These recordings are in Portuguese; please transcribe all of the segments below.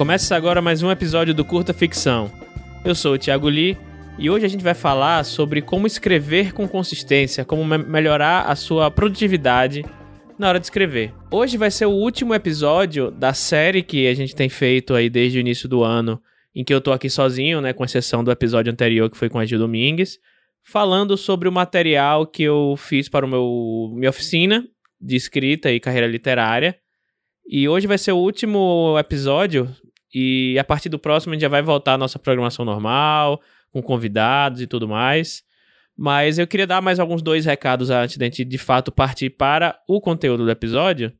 Começa agora mais um episódio do Curta Ficção. Eu sou o Thiago Lee e hoje a gente vai falar sobre como escrever com consistência, como me melhorar a sua produtividade na hora de escrever. Hoje vai ser o último episódio da série que a gente tem feito aí desde o início do ano, em que eu tô aqui sozinho, né, com exceção do episódio anterior que foi com a Gil Domingues, falando sobre o material que eu fiz para o meu minha oficina de escrita e carreira literária. E hoje vai ser o último episódio e a partir do próximo a gente já vai voltar à nossa programação normal, com convidados e tudo mais. Mas eu queria dar mais alguns dois recados antes da gente de fato partir para o conteúdo do episódio.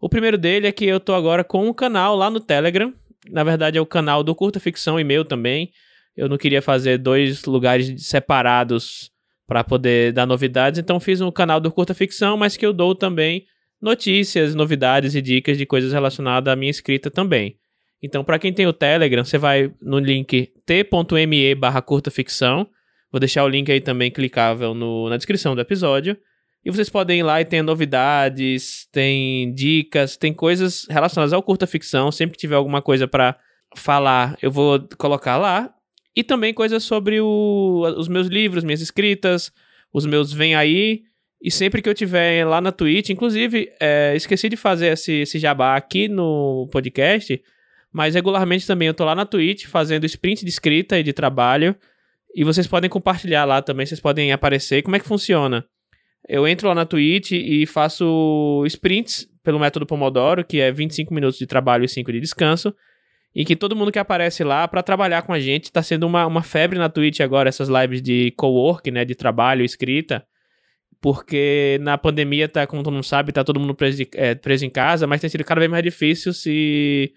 O primeiro dele é que eu tô agora com um canal lá no Telegram. Na verdade, é o canal do Curta Ficção e meu também. Eu não queria fazer dois lugares separados para poder dar novidades, então fiz um canal do Curta Ficção, mas que eu dou também notícias, novidades e dicas de coisas relacionadas à minha escrita também. Então, para quem tem o Telegram, você vai no link t.me barra curta ficção. Vou deixar o link aí também clicável no, na descrição do episódio. E vocês podem ir lá e tem novidades, tem dicas, tem coisas relacionadas ao curta ficção. Sempre que tiver alguma coisa para falar, eu vou colocar lá. E também coisas sobre o, os meus livros, minhas escritas, os meus Vem Aí. E sempre que eu tiver lá na Twitch, inclusive, é, esqueci de fazer esse, esse jabá aqui no podcast. Mas regularmente também eu tô lá na Twitch fazendo sprint de escrita e de trabalho. E vocês podem compartilhar lá também, vocês podem aparecer. Como é que funciona? Eu entro lá na Twitch e faço sprints pelo método Pomodoro, que é 25 minutos de trabalho e 5 de descanso. E que todo mundo que aparece lá para trabalhar com a gente está sendo uma, uma febre na Twitch agora, essas lives de co-work, né? De trabalho escrita. Porque na pandemia, tá, como todo mundo sabe, tá todo mundo preso, de, é, preso em casa, mas tem sido cada vez mais difícil se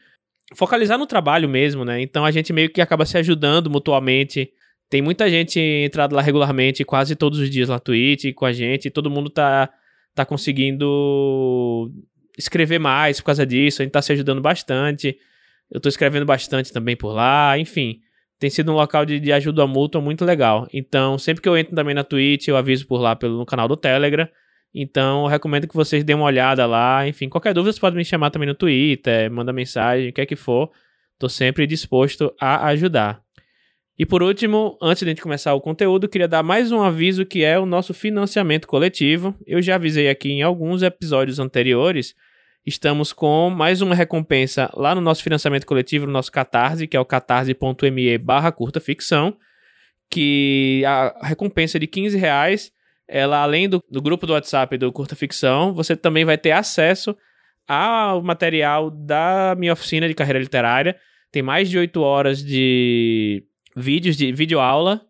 focalizar no trabalho mesmo, né? Então a gente meio que acaba se ajudando mutuamente. Tem muita gente entrado lá regularmente, quase todos os dias na Twitch com a gente, todo mundo tá, tá conseguindo escrever mais por causa disso, a gente tá se ajudando bastante. Eu tô escrevendo bastante também por lá, enfim. Tem sido um local de, de ajuda mútua muito legal. Então, sempre que eu entro também na Twitch, eu aviso por lá pelo no canal do Telegram. Então, eu recomendo que vocês dêem uma olhada lá. Enfim, qualquer dúvida, você pode me chamar também no Twitter, manda mensagem, o que é que for. Estou sempre disposto a ajudar. E por último, antes de a gente começar o conteúdo, queria dar mais um aviso que é o nosso financiamento coletivo. Eu já avisei aqui em alguns episódios anteriores. Estamos com mais uma recompensa lá no nosso financiamento coletivo, no nosso Catarse, que é o catarse.me barra curta ficção, que a recompensa de 15 reais ela além do, do grupo do WhatsApp do Curta Ficção, você também vai ter acesso ao material da minha oficina de carreira literária. Tem mais de oito horas de vídeos de vídeo aula,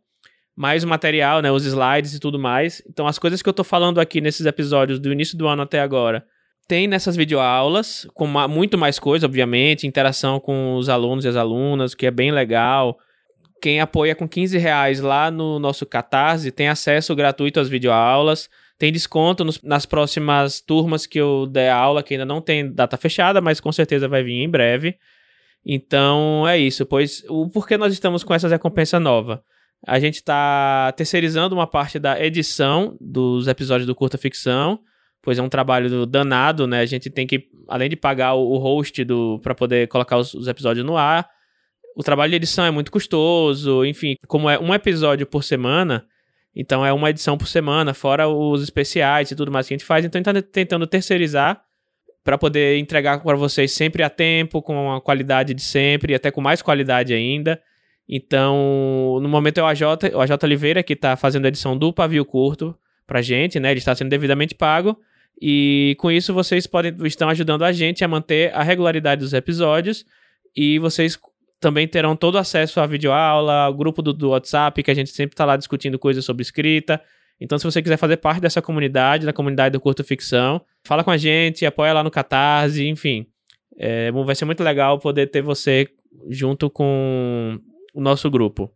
mais o material, né, os slides e tudo mais. Então as coisas que eu tô falando aqui nesses episódios do início do ano até agora, tem nessas videoaulas, com muito mais coisa, obviamente, interação com os alunos e as alunas, que é bem legal. Quem apoia com 15 reais lá no nosso Catarse tem acesso gratuito às videoaulas, tem desconto nos, nas próximas turmas que eu der aula, que ainda não tem data fechada, mas com certeza vai vir em breve. Então é isso, pois o porquê nós estamos com essa recompensa nova? A gente está terceirizando uma parte da edição dos episódios do Curta Ficção, pois é um trabalho danado, né? A gente tem que, além de pagar o host para poder colocar os, os episódios no ar, o trabalho de edição é muito custoso, enfim, como é um episódio por semana, então é uma edição por semana, fora os especiais e tudo mais que a gente faz, então a gente tá tentando terceirizar para poder entregar para vocês sempre a tempo, com a qualidade de sempre, e até com mais qualidade ainda. Então, no momento é o AJ, o AJ Oliveira que está fazendo a edição do pavio curto pra gente, né? Ele está sendo devidamente pago. E com isso vocês podem estão ajudando a gente a manter a regularidade dos episódios e vocês também terão todo acesso à videoaula, ao grupo do, do WhatsApp, que a gente sempre está lá discutindo coisas sobre escrita. Então, se você quiser fazer parte dessa comunidade, da comunidade do Curto Ficção, fala com a gente, apoia lá no Catarse, enfim. É, vai ser muito legal poder ter você junto com o nosso grupo.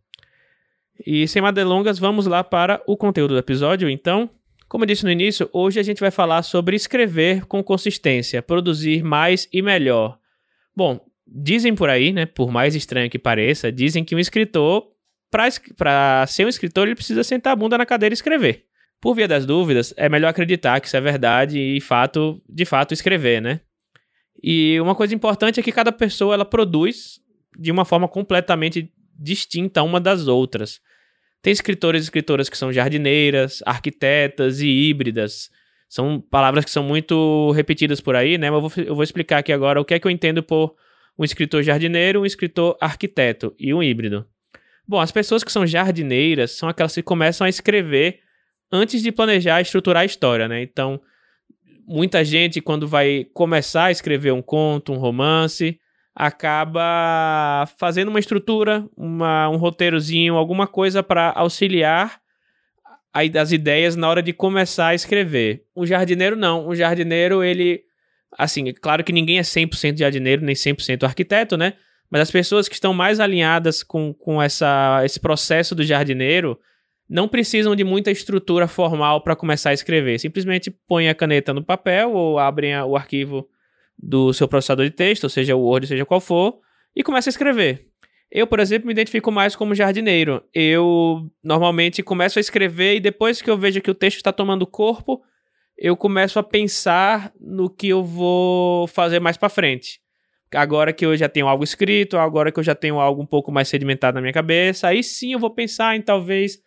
E sem mais delongas, vamos lá para o conteúdo do episódio. Então, como eu disse no início, hoje a gente vai falar sobre escrever com consistência, produzir mais e melhor. Bom, Dizem por aí, né, por mais estranho que pareça, dizem que um escritor, para ser um escritor, ele precisa sentar a bunda na cadeira e escrever. Por via das dúvidas, é melhor acreditar que isso é verdade e fato, de fato escrever, né? E uma coisa importante é que cada pessoa ela produz de uma forma completamente distinta uma das outras. Tem escritores e escritoras que são jardineiras, arquitetas e híbridas. São palavras que são muito repetidas por aí, né? Mas eu vou, eu vou explicar aqui agora o que é que eu entendo por um escritor jardineiro, um escritor arquiteto e um híbrido. Bom, as pessoas que são jardineiras são aquelas que começam a escrever antes de planejar estruturar a história, né? Então, muita gente, quando vai começar a escrever um conto, um romance, acaba fazendo uma estrutura, uma, um roteirozinho, alguma coisa para auxiliar as ideias na hora de começar a escrever. O jardineiro não. O jardineiro, ele. Assim, é claro que ninguém é 100% jardineiro, nem 100% arquiteto, né? Mas as pessoas que estão mais alinhadas com, com essa, esse processo do jardineiro não precisam de muita estrutura formal para começar a escrever. Simplesmente põem a caneta no papel ou abrem o arquivo do seu processador de texto, seja, o Word, seja qual for, e começa a escrever. Eu, por exemplo, me identifico mais como jardineiro. Eu normalmente começo a escrever e depois que eu vejo que o texto está tomando corpo, eu começo a pensar no que eu vou fazer mais para frente. Agora que eu já tenho algo escrito, agora que eu já tenho algo um pouco mais sedimentado na minha cabeça, aí sim eu vou pensar em talvez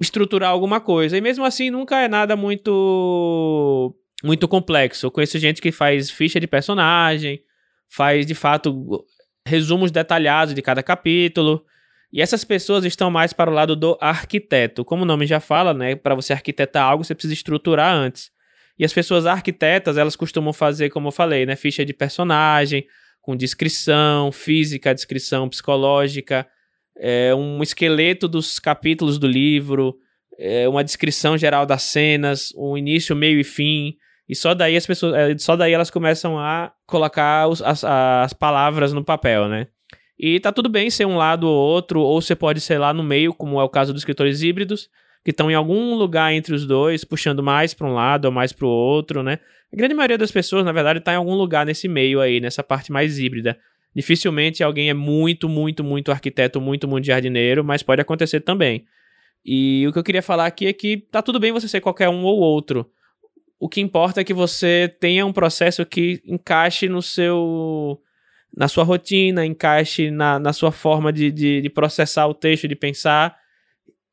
estruturar alguma coisa. E mesmo assim, nunca é nada muito muito complexo. Eu conheço gente que faz ficha de personagem, faz de fato resumos detalhados de cada capítulo. E essas pessoas estão mais para o lado do arquiteto. Como o nome já fala, né, para você arquitetar algo, você precisa estruturar antes. E as pessoas arquitetas, elas costumam fazer, como eu falei, né, ficha de personagem, com descrição física, descrição psicológica, é, um esqueleto dos capítulos do livro, é, uma descrição geral das cenas, um início, meio e fim. E só daí as pessoas, é, só daí elas começam a colocar os, as, as palavras no papel, né? E tá tudo bem ser um lado ou outro, ou você pode ser lá no meio, como é o caso dos escritores híbridos, que estão em algum lugar entre os dois, puxando mais para um lado ou mais para o outro, né? A grande maioria das pessoas, na verdade, está em algum lugar nesse meio aí, nessa parte mais híbrida. Dificilmente alguém é muito, muito, muito arquiteto, muito, muito jardineiro, mas pode acontecer também. E o que eu queria falar aqui é que tá tudo bem você ser qualquer um ou outro. O que importa é que você tenha um processo que encaixe no seu na sua rotina, encaixe na, na sua forma de, de, de processar o texto, de pensar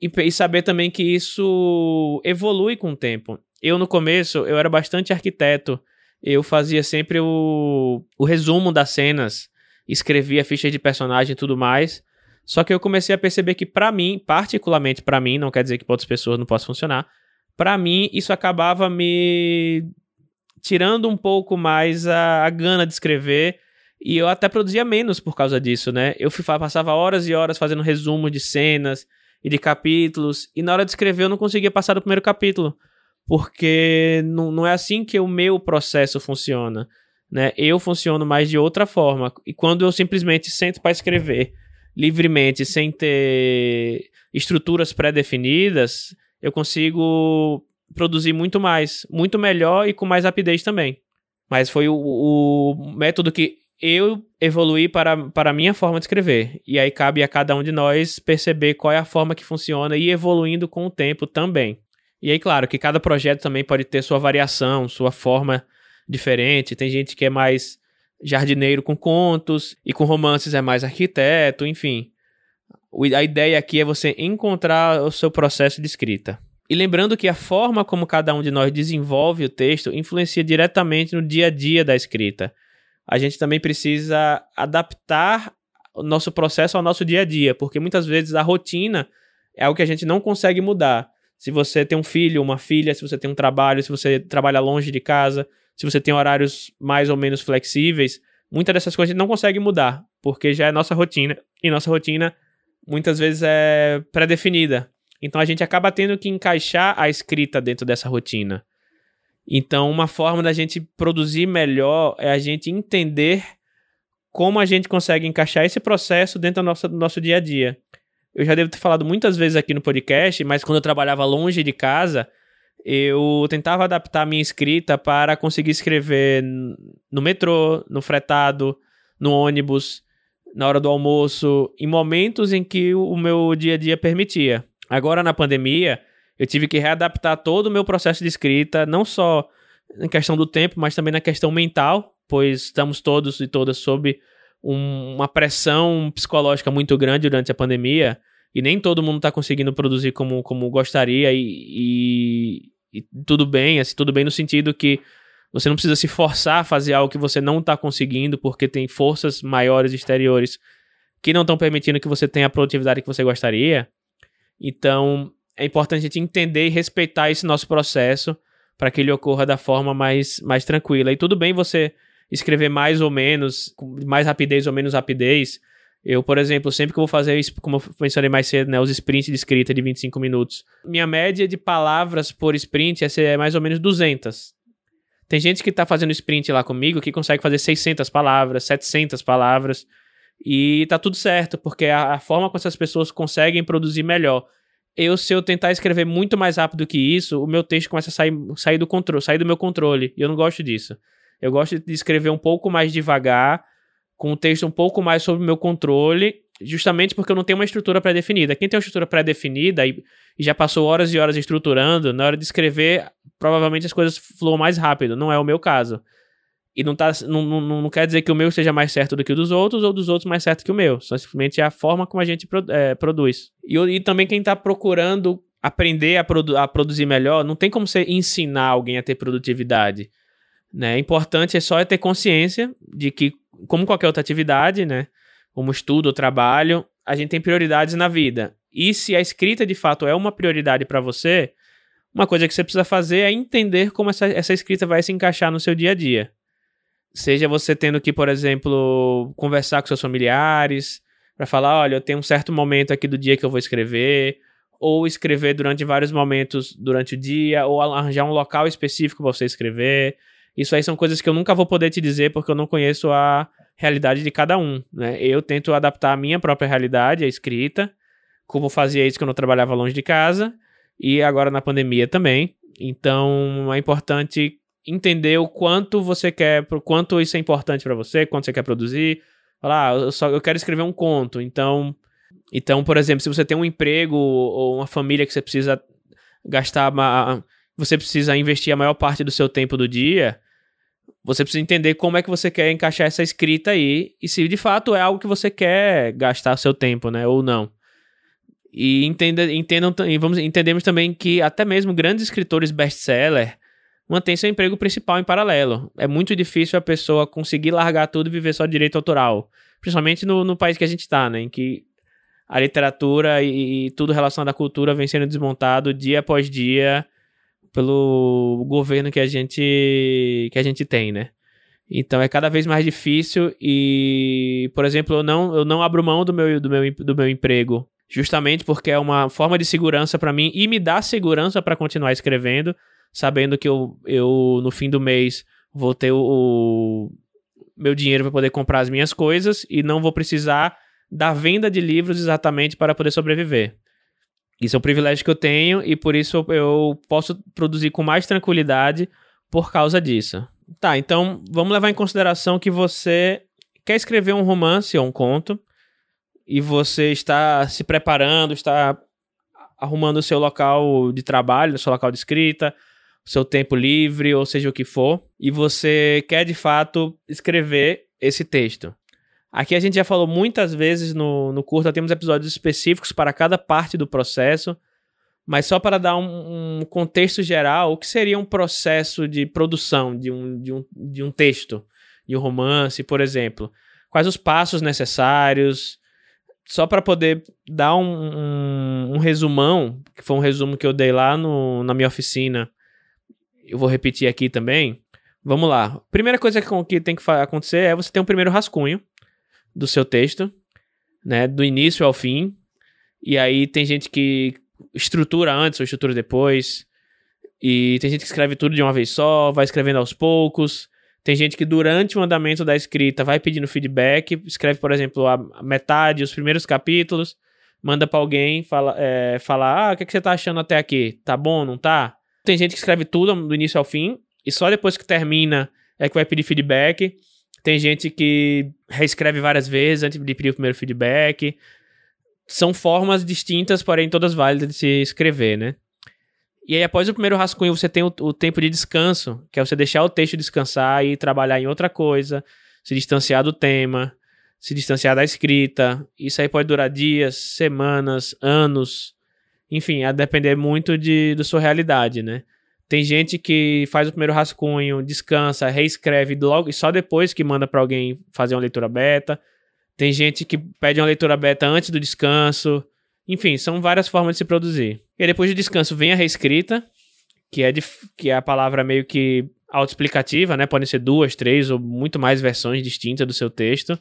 e, e, saber também que isso evolui com o tempo. Eu, no começo, eu era bastante arquiteto. Eu fazia sempre o, o resumo das cenas escrevia fichas de personagem e tudo mais. Só que eu comecei a perceber que para mim, particularmente para mim, não quer dizer que para outras pessoas não possa funcionar, para mim isso acabava me tirando um pouco mais a, a, gana de escrever e eu até produzia menos por causa disso, né? Eu passava horas e horas fazendo resumo de cenas e de capítulos e na hora de escrever eu não conseguia passar do primeiro capítulo, porque não, não é assim que o meu processo funciona né? Eu funciono mais de outra forma. E quando eu simplesmente sento para escrever livremente, sem ter estruturas pré-definidas, eu consigo produzir muito mais, muito melhor e com mais rapidez também. Mas foi o, o método que eu evoluí para, para a minha forma de escrever. E aí cabe a cada um de nós perceber qual é a forma que funciona e evoluindo com o tempo também. E aí, claro, que cada projeto também pode ter sua variação, sua forma diferente. Tem gente que é mais jardineiro com contos e com romances é mais arquiteto, enfim. A ideia aqui é você encontrar o seu processo de escrita. E lembrando que a forma como cada um de nós desenvolve o texto influencia diretamente no dia a dia da escrita. A gente também precisa adaptar o nosso processo ao nosso dia a dia, porque muitas vezes a rotina é algo que a gente não consegue mudar. Se você tem um filho, uma filha, se você tem um trabalho, se você trabalha longe de casa, se você tem horários mais ou menos flexíveis, muitas dessas coisas a gente não consegue mudar, porque já é nossa rotina, e nossa rotina muitas vezes é pré-definida. Então a gente acaba tendo que encaixar a escrita dentro dessa rotina. Então, uma forma da gente produzir melhor é a gente entender como a gente consegue encaixar esse processo dentro do nosso, do nosso dia a dia. Eu já devo ter falado muitas vezes aqui no podcast, mas quando eu trabalhava longe de casa, eu tentava adaptar a minha escrita para conseguir escrever no metrô, no fretado, no ônibus, na hora do almoço, em momentos em que o meu dia a dia permitia. Agora, na pandemia, eu tive que readaptar todo o meu processo de escrita, não só na questão do tempo, mas também na questão mental, pois estamos todos e todas sob um, uma pressão psicológica muito grande durante a pandemia e nem todo mundo está conseguindo produzir como, como gostaria e, e, e, tudo bem, assim, tudo bem no sentido que você não precisa se forçar a fazer algo que você não está conseguindo porque tem forças maiores exteriores que não estão permitindo que você tenha a produtividade que você gostaria. Então, é importante a gente entender e respeitar esse nosso processo para que ele ocorra da forma mais, mais tranquila. E tudo bem você escrever mais ou menos, com mais rapidez ou menos rapidez. Eu, por exemplo, sempre que vou fazer, como eu mencionei mais cedo, né, os sprints de escrita de 25 minutos. Minha média de palavras por sprint é mais ou menos 200. Tem gente que está fazendo sprint lá comigo que consegue fazer 600 palavras, 700 palavras. E tá tudo certo, porque a, a forma como essas pessoas conseguem produzir melhor eu, se eu tentar escrever muito mais rápido que isso, o meu texto começa a sair, sair do controle, sair do meu controle. E eu não gosto disso. Eu gosto de escrever um pouco mais devagar, com um texto um pouco mais sob o meu controle, justamente porque eu não tenho uma estrutura pré-definida. Quem tem uma estrutura pré-definida e, e, já passou horas e horas estruturando, na hora de escrever, provavelmente as coisas fluam mais rápido. Não é o meu caso. E não, tá, não, não, não quer dizer que o meu seja mais certo do que o dos outros ou dos outros mais certo que o meu. Só simplesmente é a forma como a gente é, produz. E, e também quem está procurando aprender a, produ a produzir melhor, não tem como você ensinar alguém a ter produtividade. Né? É importante é só ter consciência de que, como qualquer outra atividade, né? Como estudo ou trabalho, a gente tem prioridades na vida. E se a escrita de fato é uma prioridade para você, uma coisa que você precisa fazer é entender como essa, essa escrita vai se encaixar no seu dia a dia. Seja você tendo que, por exemplo, conversar com seus familiares, para falar, olha, eu tenho um certo momento aqui do dia que eu vou escrever, ou escrever durante vários momentos durante o dia, ou arranjar um local específico para você escrever. Isso aí são coisas que eu nunca vou poder te dizer porque eu não conheço a realidade de cada um. Né? Eu tento adaptar a minha própria realidade, a escrita, como fazia isso quando eu trabalhava longe de casa e agora na pandemia também. Então é importante entender o quanto você quer, quanto isso é importante para você, quanto você quer produzir. Falar, ah, eu, só, eu quero escrever um conto, então. Então, por exemplo, se você tem um emprego ou uma família que você precisa gastar, uma, você precisa investir a maior parte do seu tempo do dia, você precisa entender como é que você quer encaixar essa escrita aí e se de fato é algo que você quer gastar seu tempo, né, ou não. E entenda, entendam, e vamos entendemos também que até mesmo grandes escritores best-seller mantém seu emprego principal em paralelo. É muito difícil a pessoa conseguir largar tudo e viver só direito autoral, principalmente no, no país que a gente está, né, em que a literatura e, e tudo relacionado à cultura vem sendo desmontado dia após dia pelo governo que a gente que a gente tem, né? Então é cada vez mais difícil e, por exemplo, eu não, eu não abro mão do meu, do, meu, do meu emprego, justamente porque é uma forma de segurança para mim e me dá segurança para continuar escrevendo, sabendo que eu, eu no fim do mês vou ter o, o meu dinheiro para poder comprar as minhas coisas e não vou precisar da venda de livros exatamente para poder sobreviver. Isso é um privilégio que eu tenho e por isso eu posso produzir com mais tranquilidade por causa disso. Tá, então vamos levar em consideração que você quer escrever um romance ou um conto e você está se preparando, está arrumando o seu local de trabalho, o seu local de escrita, o seu tempo livre, ou seja o que for, e você quer de fato escrever esse texto. Aqui a gente já falou muitas vezes no, no curta, temos episódios específicos para cada parte do processo, mas só para dar um, um, contexto geral, o que seria um processo de produção de um, de, um, de um texto, de um romance, por exemplo? Quais os passos necessários? Só para poder dar um, um, um, resumão, que foi um resumo que eu dei lá no, na minha oficina, eu vou repetir aqui também. Vamos lá. Primeira coisa que tem que acontecer é você ter um primeiro rascunho do seu texto, né, do início ao fim. E aí tem gente que estrutura antes ou estrutura depois. E tem gente que escreve tudo de uma vez só, vai escrevendo aos poucos. Tem gente que durante o andamento da escrita vai pedindo feedback, escreve, por exemplo, a metade, os primeiros capítulos, manda para alguém fala, é, falar: Ah, o que, é que você tá achando até aqui? Tá bom, não tá? Tem gente que escreve tudo do início ao fim, e só depois que termina é que vai pedir feedback. Tem gente que reescreve várias vezes antes de pedir o primeiro feedback. São formas distintas, porém todas válidas de se escrever, né? E aí, após o primeiro rascunho, você tem o, o, tempo de descanso, que é você deixar o texto descansar e trabalhar em outra coisa, se distanciar do tema, se distanciar da escrita. Isso aí pode durar dias, semanas, anos. Enfim, a depender muito de, da sua realidade, né? Tem gente que faz o primeiro rascunho, descansa, reescreve logo e só depois que manda para alguém fazer uma leitura beta. Tem gente que pede uma leitura beta antes do descanso. Enfim, são várias formas de se produzir. E depois do descanso vem a reescrita, que é, de, que é a palavra meio que autoexplicativa, né? Podem ser duas, três ou muito mais versões distintas do seu texto.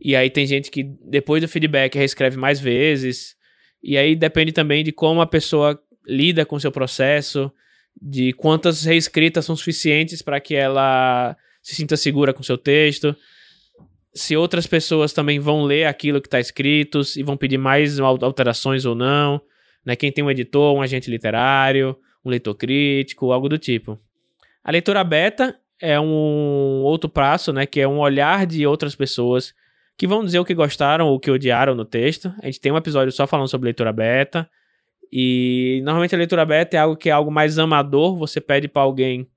E aí tem gente que depois do feedback reescreve mais vezes. E aí depende também de como a pessoa lida com o seu processo, de quantas reescritas são suficientes para que ela se sinta segura com seu texto se outras pessoas também vão ler aquilo que está escrito e vão pedir mais alterações ou não, né? Quem tem um editor, um agente literário, um leitor crítico, algo do tipo. A leitura beta é um outro prazo, né? Que é um olhar de outras pessoas que vão dizer o que gostaram ou o que odiaram no texto. A gente tem um episódio só falando sobre leitura beta. E normalmente a leitura beta é algo que é algo mais amador. Você pede para alguém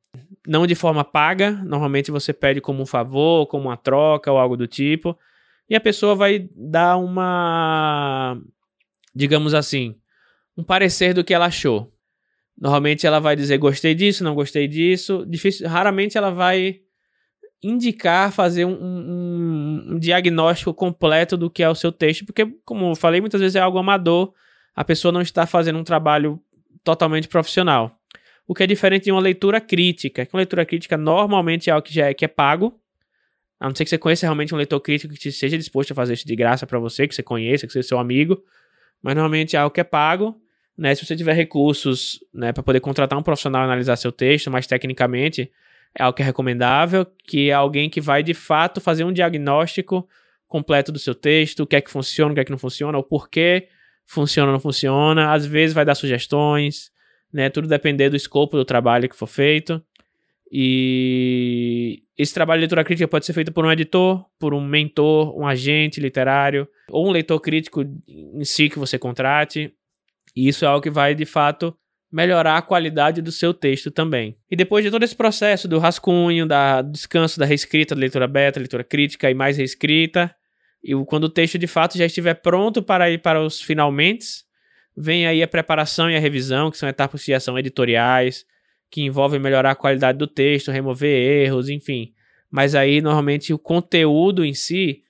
não de forma paga, normalmente você pede como um favor, como uma troca ou algo do tipo, e a pessoa vai dar uma, digamos assim, um parecer do que ela achou. Normalmente ela vai dizer gostei disso, não gostei disso. Difícil, raramente ela vai indicar, fazer um, um, um, diagnóstico completo do que é o seu texto, porque, como eu falei, muitas vezes é algo amador, a pessoa não está fazendo um trabalho totalmente profissional o que é diferente de uma leitura crítica. Que uma leitura crítica normalmente é algo que já é, que é pago, a não ser que você conheça realmente um leitor crítico que seja disposto a fazer isso de graça para você, que você conheça, que seja seu amigo, mas normalmente é algo que é pago. Né? Se você tiver recursos né, para poder contratar um profissional analisar seu texto mais tecnicamente, é algo que é recomendável, que é alguém que vai de fato fazer um diagnóstico completo do seu texto, o que é que funciona, o que é que não funciona, o porquê funciona ou não funciona, às vezes vai dar sugestões, né? Tudo depender do escopo do trabalho que for feito. E esse trabalho de leitura crítica pode ser feito por um editor, por um mentor, um agente literário, ou um leitor crítico em si que você contrate. E isso é algo que vai, de fato, melhorar a qualidade do seu texto também. E depois de todo esse processo do rascunho, da do descanso, da reescrita, da leitura beta, leitura crítica e mais reescrita, e quando o texto de fato já estiver pronto para ir para os finalmente, Vem aí a preparação e a revisão, que são etapas que são editoriais, que envolvem melhorar a qualidade do texto, remover erros, enfim. Mas aí, normalmente, o conteúdo em si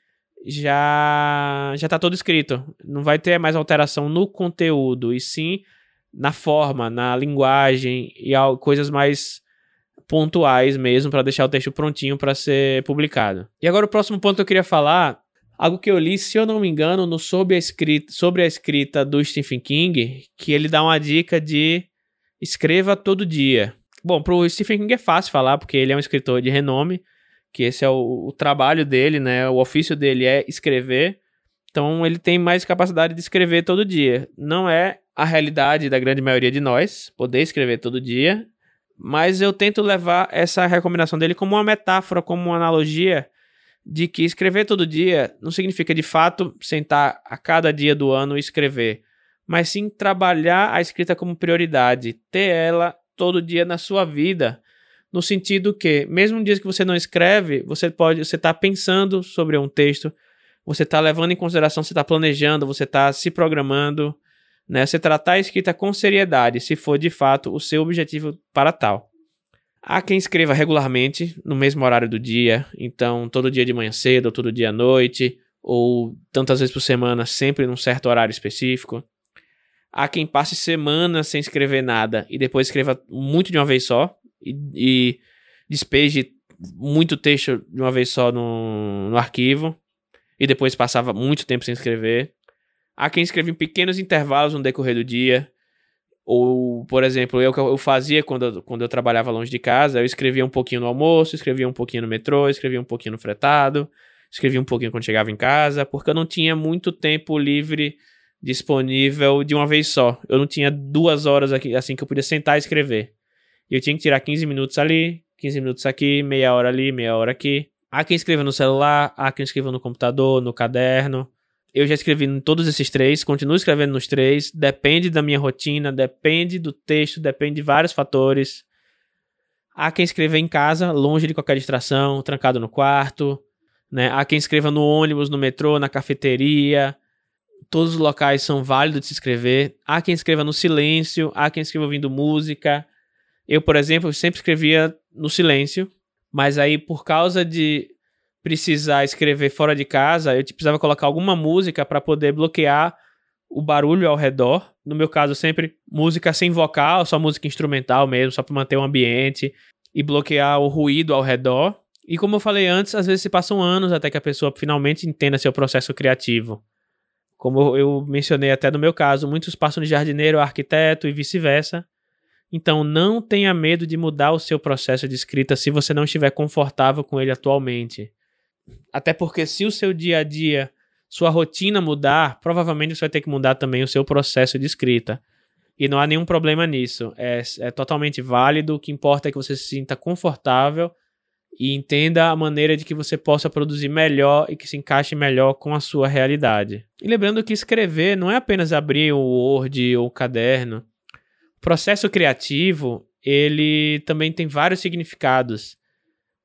já já está todo escrito. Não vai ter mais alteração no conteúdo, e sim na forma, na linguagem e coisas mais pontuais mesmo para deixar o texto prontinho para ser publicado. E agora o próximo ponto que eu queria falar Algo que eu li, se eu não me engano, no sobre a escrita, sobre a escrita do Stephen King, que ele dá uma dica de escreva todo dia. Bom, pro Stephen King é fácil falar, porque ele é um escritor de renome, que esse é o, o trabalho dele, né? O ofício dele é escrever. Então ele tem mais capacidade de escrever todo dia. Não é a realidade da grande maioria de nós, poder escrever todo dia, mas eu tento levar essa recomendação dele como uma metáfora, como uma analogia de que escrever todo dia não significa de fato sentar a cada dia do ano e escrever, mas sim trabalhar a escrita como prioridade, ter ela todo dia na sua vida, no sentido que, mesmo dias que você não escreve, você pode, você está pensando sobre um texto, você está levando em consideração, você está planejando, você está se programando, né? Você tratar a escrita com seriedade, se for de fato o seu objetivo para tal. Há quem escreva regularmente, no mesmo horário do dia, então todo dia de manhã cedo, ou todo dia à noite, ou tantas vezes por semana, sempre num certo horário específico. Há quem passe semanas sem escrever nada e depois escreva muito de uma vez só e, e despeje muito texto de uma vez só no, no arquivo e depois passava muito tempo sem escrever. Há quem escreve em pequenos intervalos no decorrer do dia ou, por exemplo, eu, eu fazia quando eu, quando eu trabalhava longe de casa, eu escrevia um pouquinho no almoço, escrevia um pouquinho no metrô, escrevia um pouquinho no fretado, escrevia um pouquinho quando chegava em casa, porque eu não tinha muito tempo livre disponível de uma vez só. Eu não tinha duas horas aqui, assim que eu podia sentar e escrever. Eu tinha que tirar 15 minutos ali, 15 minutos aqui, meia hora ali, meia hora aqui. Há quem escreva no celular, há quem escreva no computador, no caderno, Eu já escrevi em todos esses três, continuo escrevendo nos três. Depende da minha rotina, depende do texto, depende de vários fatores. Há quem escreva em casa, longe de qualquer distração, trancado no quarto. Né? Há quem escreva no ônibus, no metrô, na cafeteria. Todos os locais são válidos de se escrever. Há quem escreva no silêncio, há quem escreva ouvindo música. Eu, por exemplo, sempre escrevia no silêncio, mas aí por causa de precisar escrever fora de casa, eu precisava colocar alguma música para poder bloquear o barulho ao redor. No meu caso, sempre música sem vocal, só música instrumental mesmo, só para manter o ambiente e bloquear o ruído ao redor. E como eu falei antes, às vezes se passam anos até que a pessoa finalmente entenda seu processo criativo. Como eu mencionei até no meu caso, muitos passam de jardineiro a arquiteto e vice-versa. Então não tenha medo de mudar o seu processo de escrita se você não estiver confortável com ele atualmente. Até porque se o seu dia a dia, sua rotina mudar, provavelmente você vai ter que mudar também o seu processo de escrita. E não há nenhum problema nisso. É, é totalmente válido. O que importa é que você se sinta confortável e entenda a maneira de que você possa produzir melhor e que se encaixe melhor com a sua realidade. E lembrando que escrever não é apenas abrir o Word ou o caderno. O processo criativo, ele também tem vários significados.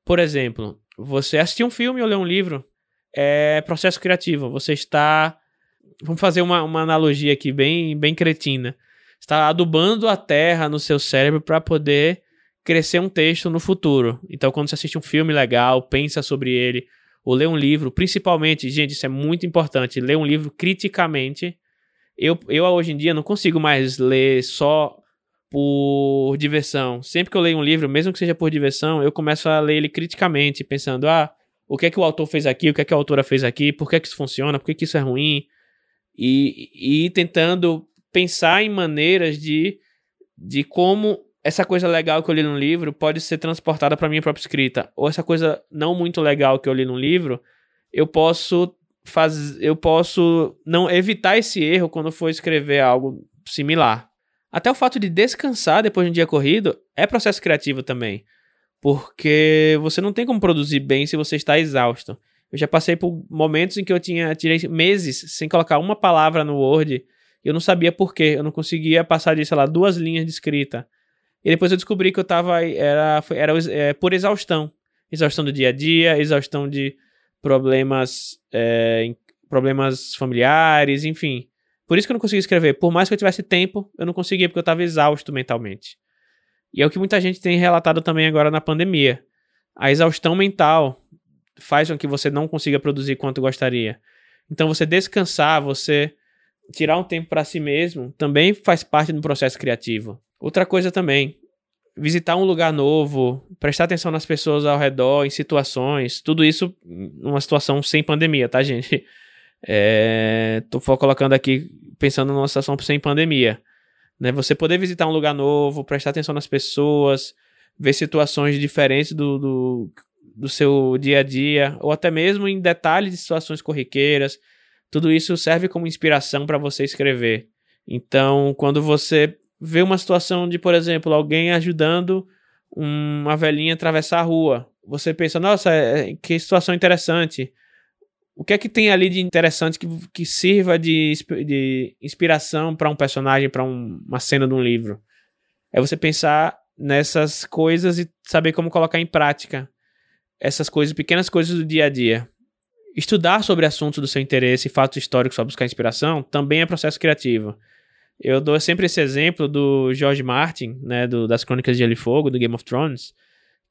Por exemplo, você assistir um filme ou ler um livro é processo criativo. Você está. Vamos fazer uma, uma analogia aqui bem, bem cretina. Está adubando a terra no seu cérebro para poder crescer um texto no futuro. Então, quando você assiste um filme legal, pensa sobre ele, ou lê um livro, principalmente, gente, isso é muito importante, ler um livro criticamente. Eu, eu hoje em dia não consigo mais ler só por diversão. Sempre que eu leio um livro, mesmo que seja por diversão, eu começo a ler ele criticamente, pensando: ah, o que é que o autor fez aqui, o que é que a autora fez aqui, por que é que isso funciona, por que, é que isso é ruim. E, e tentando pensar em maneiras de, de como essa coisa legal que eu li no livro pode ser transportada para minha própria escrita. Ou essa coisa não muito legal que eu li no livro, eu posso fazer, eu posso não evitar esse erro quando for escrever algo similar. Até o fato de descansar depois de um dia corrido é processo criativo também. Porque você não tem como produzir bem se você está exausto. Eu já passei por momentos em que eu tinha tirei meses sem colocar uma palavra no Word e eu não sabia por quê. Eu não conseguia passar de, sei lá, duas linhas de escrita. E depois eu descobri que eu tava. Era, era é, por exaustão. Exaustão do dia a dia, exaustão de problemas. É, problemas familiares, enfim. Por isso que eu não conseguia escrever. Por mais que eu tivesse tempo, eu não conseguia porque eu estava exausto mentalmente. E é o que muita gente tem relatado também agora na pandemia. A exaustão mental faz com que você não consiga produzir quanto gostaria. Então você descansar, você tirar um tempo para si mesmo, também faz parte do processo criativo. Outra coisa também, visitar um lugar novo, prestar atenção nas pessoas ao redor, em situações, tudo isso numa situação sem pandemia, tá, gente? É, tô colocando aqui pensando numa situação sem pandemia. Né? Você poder visitar um lugar novo, prestar atenção nas pessoas, ver situações diferentes do, do, do seu dia a dia, ou até mesmo em detalhes de situações corriqueiras. Tudo isso serve como inspiração para você escrever. Então, quando você vê uma situação de, por exemplo, alguém ajudando uma velhinha a atravessar a rua, você pensa, nossa, é, que situação interessante. O que é que tem ali de interessante que, que sirva de, de inspiração para um personagem, para um, uma cena de um livro? É você pensar nessas coisas e saber como colocar em prática essas coisas, pequenas coisas do dia a dia. Estudar sobre assuntos do seu interesse e fatos históricos para buscar inspiração também é processo criativo. Eu dou sempre esse exemplo do George Martin, né, do, das Crônicas de Gelo e Fogo, do Game of Thrones,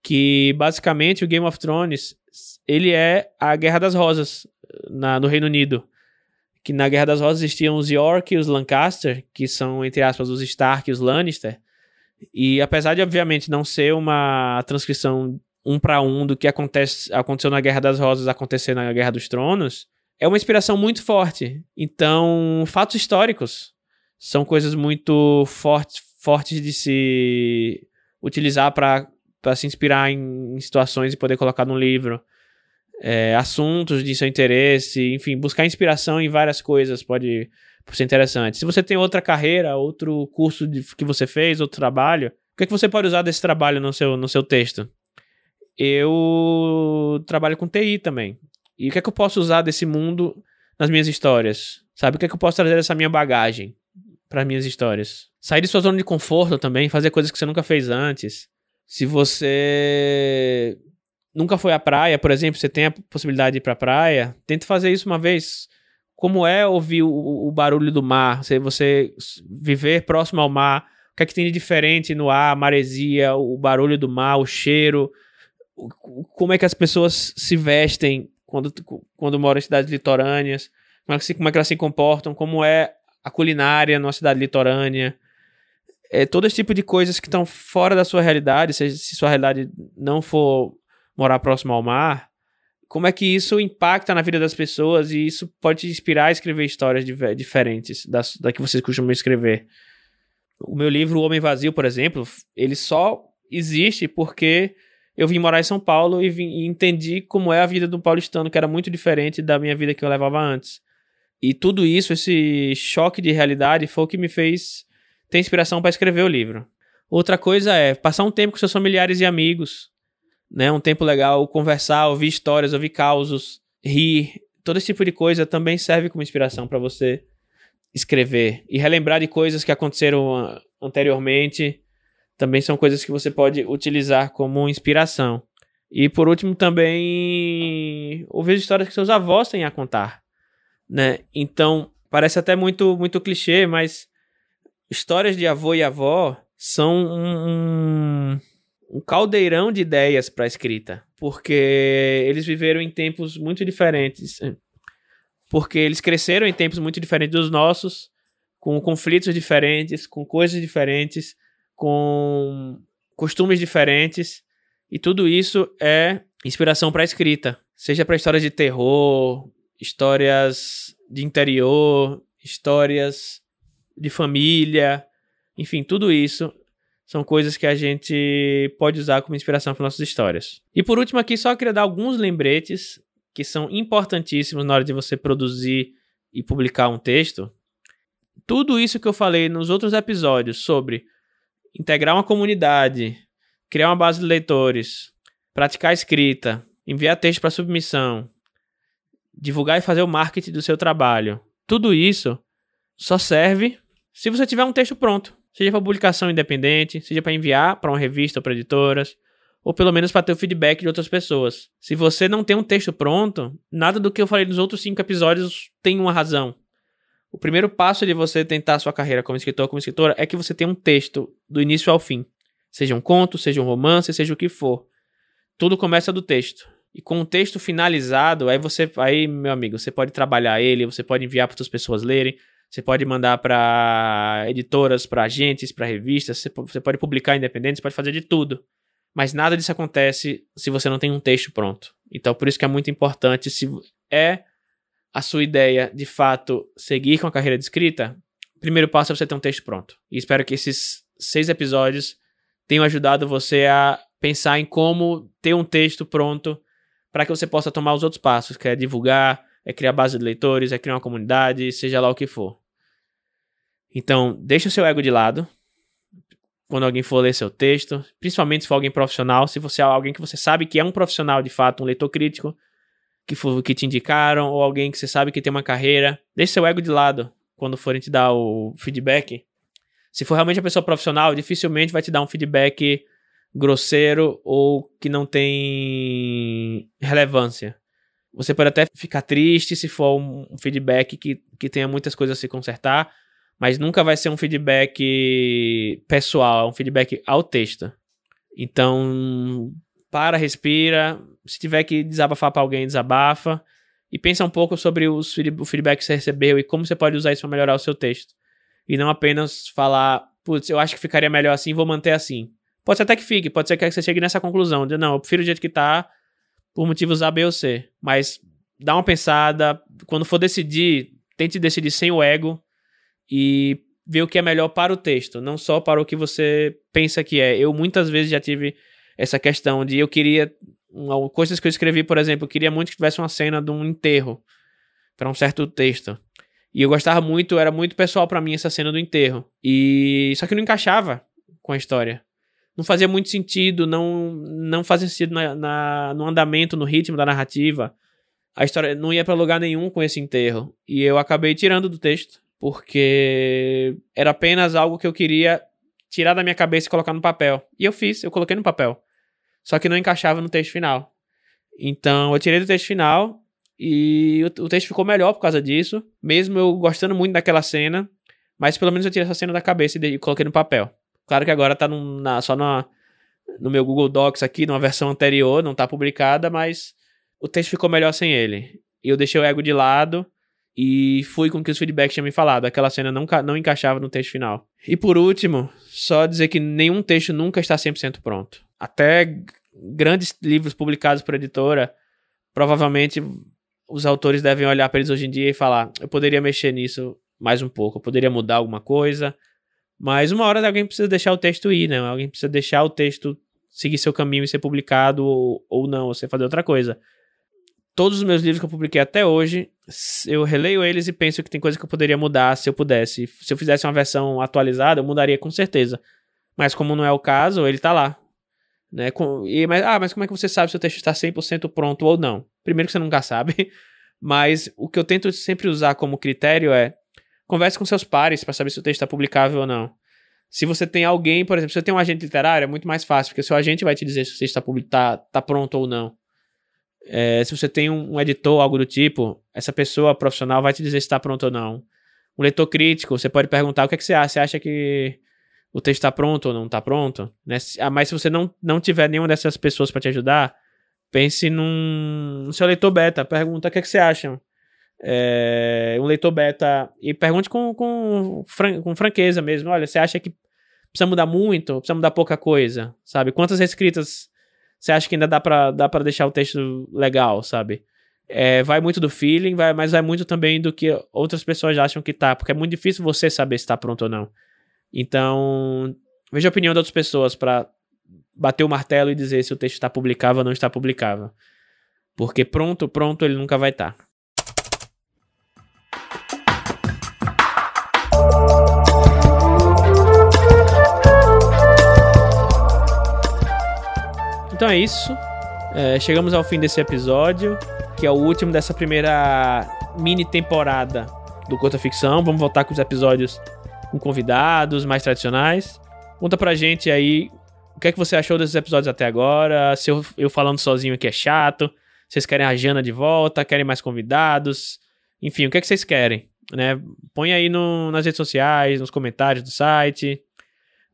que basicamente o Game of Thrones ele é a Guerra das Rosas na, no Reino Unido. Que na Guerra das Rosas existiam os York e os Lancaster, que são, entre aspas, os Stark e os Lannister. E apesar de, obviamente, não ser uma transcrição um para um do que acontece, aconteceu na Guerra das Rosas acontecer na Guerra dos Tronos, é uma inspiração muito forte. Então, fatos históricos são coisas muito fortes, fortes de se utilizar para se inspirar em, em situações e poder colocar no livro é, assuntos de seu interesse, enfim, buscar inspiração em várias coisas pode, ser interessante. Se você tem outra carreira, outro curso de, que você fez, outro trabalho, o que, é que você pode usar desse trabalho no seu, no seu texto? Eu trabalho com TI também. E o que é que eu posso usar desse mundo nas minhas histórias? Sabe, o que é que eu posso trazer dessa minha bagagem para minhas histórias? Sair de sua zona de conforto também, fazer coisas que você nunca fez antes. Se você nunca foi à praia, por exemplo, você tem a possibilidade de ir pra praia, tente fazer isso uma vez. Como é ouvir o, o barulho do mar, você, você viver próximo ao mar, o que é que tem de diferente no ar, a maresia, o barulho do mar, o cheiro, como é que as pessoas se vestem quando, quando moram em cidades litorâneas, como é, que, como é que elas se comportam, como é a culinária numa cidade litorânea. É, todo esse tipo de coisas que estão fora da sua realidade, se, se sua realidade não for morar próximo ao mar, como é que isso impacta na vida das pessoas e isso pode te inspirar a escrever histórias diferentes das, da que vocês costumam escrever. O meu livro, O Homem Vazio, por exemplo, ele só existe porque eu vim morar em São Paulo e, vim, e entendi como é a vida do paulistano, que era muito diferente da minha vida que eu levava antes. E tudo isso, esse choque de realidade, foi o que me fez ter inspiração para escrever o livro. Outra coisa é passar um tempo com seus familiares e amigos, né? Um tempo legal, conversar, ouvir histórias, ouvir causos, rir, todo esse tipo de coisa também serve como inspiração para você escrever e relembrar de coisas que aconteceram anteriormente. Também são coisas que você pode utilizar como inspiração. E por último, também ouvir histórias que seus avós têm a contar, né? Então, parece até muito muito clichê, mas histórias de avô e avó são um, um caldeirão de ideias para a escrita, porque eles viveram em tempos muito diferentes, porque eles cresceram em tempos muito diferentes dos nossos, com conflitos diferentes, com coisas diferentes, com costumes diferentes, e tudo isso é inspiração para a escrita, seja para histórias de terror, histórias de interior, histórias de família, enfim, tudo isso são coisas que a gente pode usar como inspiração para nossas histórias. E por último aqui, só queria dar alguns lembretes que são importantíssimos na hora de você produzir e publicar um texto. Tudo isso que eu falei nos outros episódios sobre integrar uma comunidade, criar uma base de leitores, praticar escrita, enviar texto para submissão, divulgar e fazer o marketing do seu trabalho. Tudo isso só serve se você tiver um texto pronto seja para publicação independente, seja para enviar para uma revista ou para editoras, ou pelo menos para ter o feedback de outras pessoas. Se você não tem um texto pronto, nada do que eu falei nos outros cinco episódios tem uma razão. O primeiro passo de você tentar a sua carreira como escritor ou como escritora é que você tenha um texto do início ao fim. Seja um conto, seja um romance, seja o que for. Tudo começa do texto. E com o texto finalizado, aí você, aí meu amigo, você pode trabalhar ele, você pode enviar para outras pessoas lerem, você pode mandar para editoras, para agentes, para revistas, você pode publicar independente, você pode fazer de tudo. Mas nada disso acontece se você não tem um texto pronto. Então, por isso que é muito importante, se é a sua ideia de fato seguir com a carreira de escrita, o primeiro passo é você ter um texto pronto. E espero que esses seis episódios tenham ajudado você a pensar em como ter um texto pronto para que você possa tomar os outros passos, que é divulgar, é criar base de leitores, é criar uma comunidade, seja lá o que for. Então, deixa o seu ego de lado quando alguém for ler seu texto, principalmente se for alguém profissional, se você é alguém que você sabe que é um profissional de fato, um leitor crítico, que, for, que te indicaram, ou alguém que você sabe que tem uma carreira, deixa seu ego de lado quando forem te dar o feedback. Se for realmente a pessoa profissional, dificilmente vai te dar um feedback grosseiro ou que não tem relevância. Você pode até ficar triste se for um feedback que, que tenha muitas coisas a se consertar, mas nunca vai ser um feedback pessoal, é um feedback ao texto. Então, para, respira. Se tiver que desabafar para alguém, desabafa. E pensa um pouco sobre os, o feedback que você recebeu e como você pode usar isso para melhorar o seu texto. E não apenas falar, putz, eu acho que ficaria melhor assim, vou manter assim. Pode ser até que fique, pode ser que você chegue nessa conclusão de não, eu prefiro o jeito que tá, por motivos A, B ou C. Mas dá uma pensada, quando for decidir, tente decidir sem o ego e ver o que é melhor para o texto, não só para o que você pensa que é. Eu muitas vezes já tive essa questão de eu queria coisas que eu escrevi, por exemplo, eu queria muito que tivesse uma cena de um enterro para um certo texto. E eu gostava muito, era muito pessoal para mim essa cena do enterro. E só que não encaixava com a história não fazia muito sentido, não, não fazia sentido na, na, no andamento, no ritmo da narrativa. a história não ia para lugar nenhum com esse enterro. E eu acabei tirando do texto, porque era apenas algo que eu queria tirar da minha cabeça e colocar no papel. E eu fiz, eu coloquei no papel. Só que não encaixava no texto final. Então eu tirei do texto final e o, o texto ficou melhor por causa disso, mesmo eu gostando muito daquela cena. Mas pelo menos eu tirei essa cena da cabeça e, coloquei no papel. Claro que agora tá num, na, só na, no meu Google Docs aqui, numa versão anterior, não tá publicada, mas o texto ficou melhor sem ele. E eu deixei o ego de lado e fui com o que os feedbacks tinham me falado. Aquela cena não, não encaixava no texto final. E por último, só dizer que nenhum texto nunca está 100% pronto. Até grandes livros publicados por editora, provavelmente os autores devem olhar para eles hoje em dia e falar: eu poderia mexer nisso mais um pouco, eu poderia mudar alguma coisa. Mas uma hora alguém precisa deixar o texto ir, né? Alguém precisa deixar o texto seguir seu caminho e ser publicado ou, ou não, ou você fazer outra coisa. Todos os meus livros que eu publiquei até hoje, eu releio eles e penso que tem coisa que eu poderia mudar se eu pudesse. Se eu fizesse uma versão atualizada, eu mudaria com certeza. Mas como não é o caso, ele tá lá. Né? E, mas, ah, mas como é que você sabe se o texto está 100% pronto ou não? Primeiro que você nunca sabe, mas o que eu tento sempre usar como critério é Converse com seus pares para saber se o texto está publicável ou não. Se você tem alguém, por exemplo, se você tem um agente literário, é muito mais fácil, porque o seu agente vai te dizer se o texto está tá, tá pronto ou não. É, se você tem um, um editor, algo do tipo, essa pessoa profissional vai te dizer se está pronto ou não. Um leitor crítico, você pode perguntar o que, é que você acha. Você acha que o texto está pronto ou não está pronto? Né? Ah, mas se você não, não tiver nenhuma dessas pessoas para te ajudar, pense num, no seu leitor beta. Pergunta o que, é que você acha é, um leitor beta e pergunte com, com, fran com franqueza mesmo. Olha, você acha que precisa mudar muito? Precisa mudar pouca coisa? Sabe? Quantas reescritas você acha que ainda dá pra, dá pra deixar o texto legal, sabe? É, vai muito do feeling, vai, mas vai muito também do que outras pessoas acham que tá, porque é muito difícil você saber se tá pronto ou não. Então, veja a opinião de outras pessoas para bater o martelo e dizer se o texto está publicável ou não está publicável. Porque pronto, pronto, ele nunca vai estar. Tá. Então é isso. É, chegamos ao fim desse episódio, que é o último dessa primeira mini temporada do Curta Ficção. Vamos voltar com os episódios com convidados mais tradicionais. Conta pra gente aí o que é que você achou desses episódios até agora. Se eu, eu falando sozinho aqui é chato. Vocês querem a Jana de volta? Querem mais convidados? Enfim, o que é que vocês querem? Né? Põe aí no, nas redes sociais, nos comentários do site.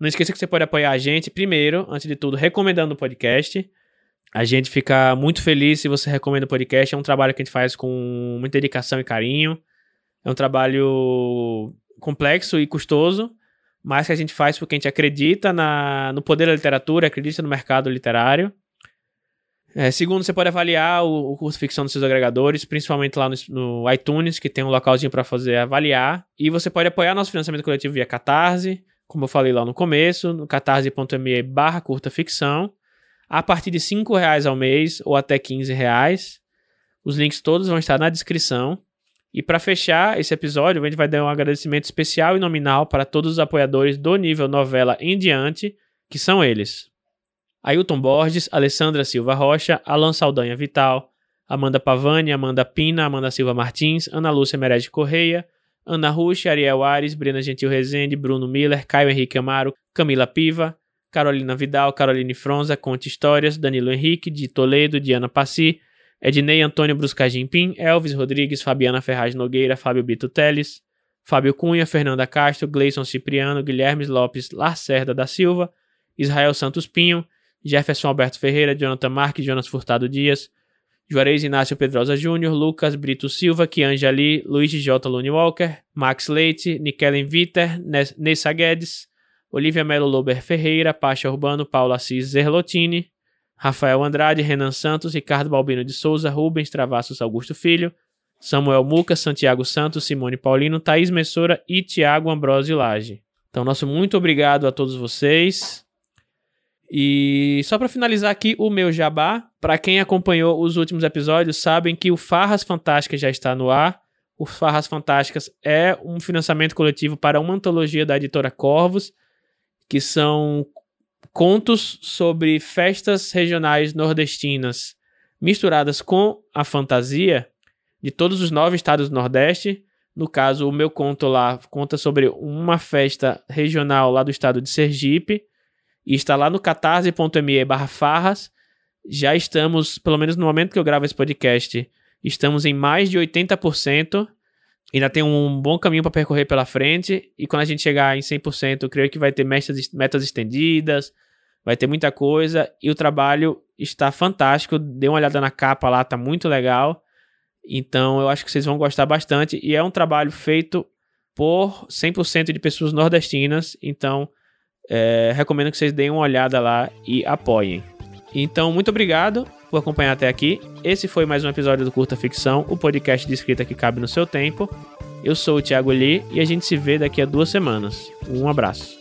Não esqueça que você pode apoiar a gente, primeiro, antes de tudo, recomendando o podcast. A gente fica muito feliz se você recomenda o podcast. É um trabalho que a gente faz com muita dedicação e carinho. É um trabalho complexo e custoso, mas que a gente faz porque a gente acredita na, no poder da literatura, acredita no mercado literário. É, segundo, você pode avaliar o, o curso ficção dos seus agregadores, principalmente lá no, no iTunes, que tem um localzinho para fazer avaliar. E você pode apoiar nosso financiamento coletivo via Catarse como eu falei lá no começo, no catarse.me barra curta ficção, a partir de 5 reais ao mês ou até 15 reais. Os links todos vão estar na descrição. E para fechar esse episódio, a gente vai dar um agradecimento especial e nominal para todos os apoiadores do nível novela em diante, que são eles: Ailton Borges, Alessandra Silva Rocha, Alan Saldanha Vital, Amanda Pavani, Amanda Pina, Amanda Silva Martins, Ana Lúcia Merege Correia, Ana Rush, Ariel Ares, Brena Gentil Rezende, Bruno Miller, Caio Henrique Amaro, Camila Piva, Carolina Vidal, Caroline Fronza, Conte Histórias, Danilo Henrique, de Toledo, Diana Passi, Ednei Antônio Bruscagem Pim, Elvis Rodrigues, Fabiana Ferraz Nogueira, Fábio Bito Teles, Fábio Cunha, Fernanda Castro, Gleison Cipriano, Guilherme Lopes Lacerda da Silva, Israel Santos Pinho, Jefferson Alberto Ferreira, Jonathan Marques, Jonas Furtado Dias, Juarez Inácio Pedrosa Júnior, Lucas Brito Silva, Kianja Ali, Luiz J. Lune Walker, Max Leite, Nikellen Viter, Nessa Guedes, Olivia Melo Lober Ferreira, Pacha Urbano, Paula Assis Zerlotini, Rafael Andrade, Renan Santos, Ricardo Balbino de Souza, Rubens Travassos Augusto Filho, Samuel Muca, Santiago Santos, Simone Paulino, Thaís Messora e Tiago Ambrosio Lage. Então, nosso muito obrigado a todos vocês. E só para finalizar aqui o meu jabá, para quem acompanhou os últimos episódios, sabem que o Farras Fantásticas já está no ar. O Farras Fantásticas é um financiamento coletivo para uma antologia da editora Corvos, que são contos sobre festas regionais nordestinas misturadas com a fantasia. de todos os nove estados do Nordeste. No caso, o meu conto lá conta sobre uma festa regional lá do estado de Sergipe. E está lá no catarse.me barra farras. Já estamos, pelo menos no momento que eu gravo esse podcast, estamos em mais de 80%. Ainda tem um bom caminho para percorrer pela frente. E quando a gente chegar em 100%, eu creio que vai ter metas, metas estendidas, vai ter muita coisa. E o trabalho está fantástico. Dê uma olhada na capa lá, tá muito legal. Então eu acho que vocês vão gostar bastante. E é um trabalho feito por 100% de pessoas nordestinas. Então é, recomendo que vocês deem uma olhada lá e apoiem. Então, muito obrigado por acompanhar até aqui. Esse foi mais um episódio do Curta Ficção, o podcast de escrita que cabe no seu tempo. Eu sou o Thiago Lee e a gente se vê daqui a duas semanas. Um abraço.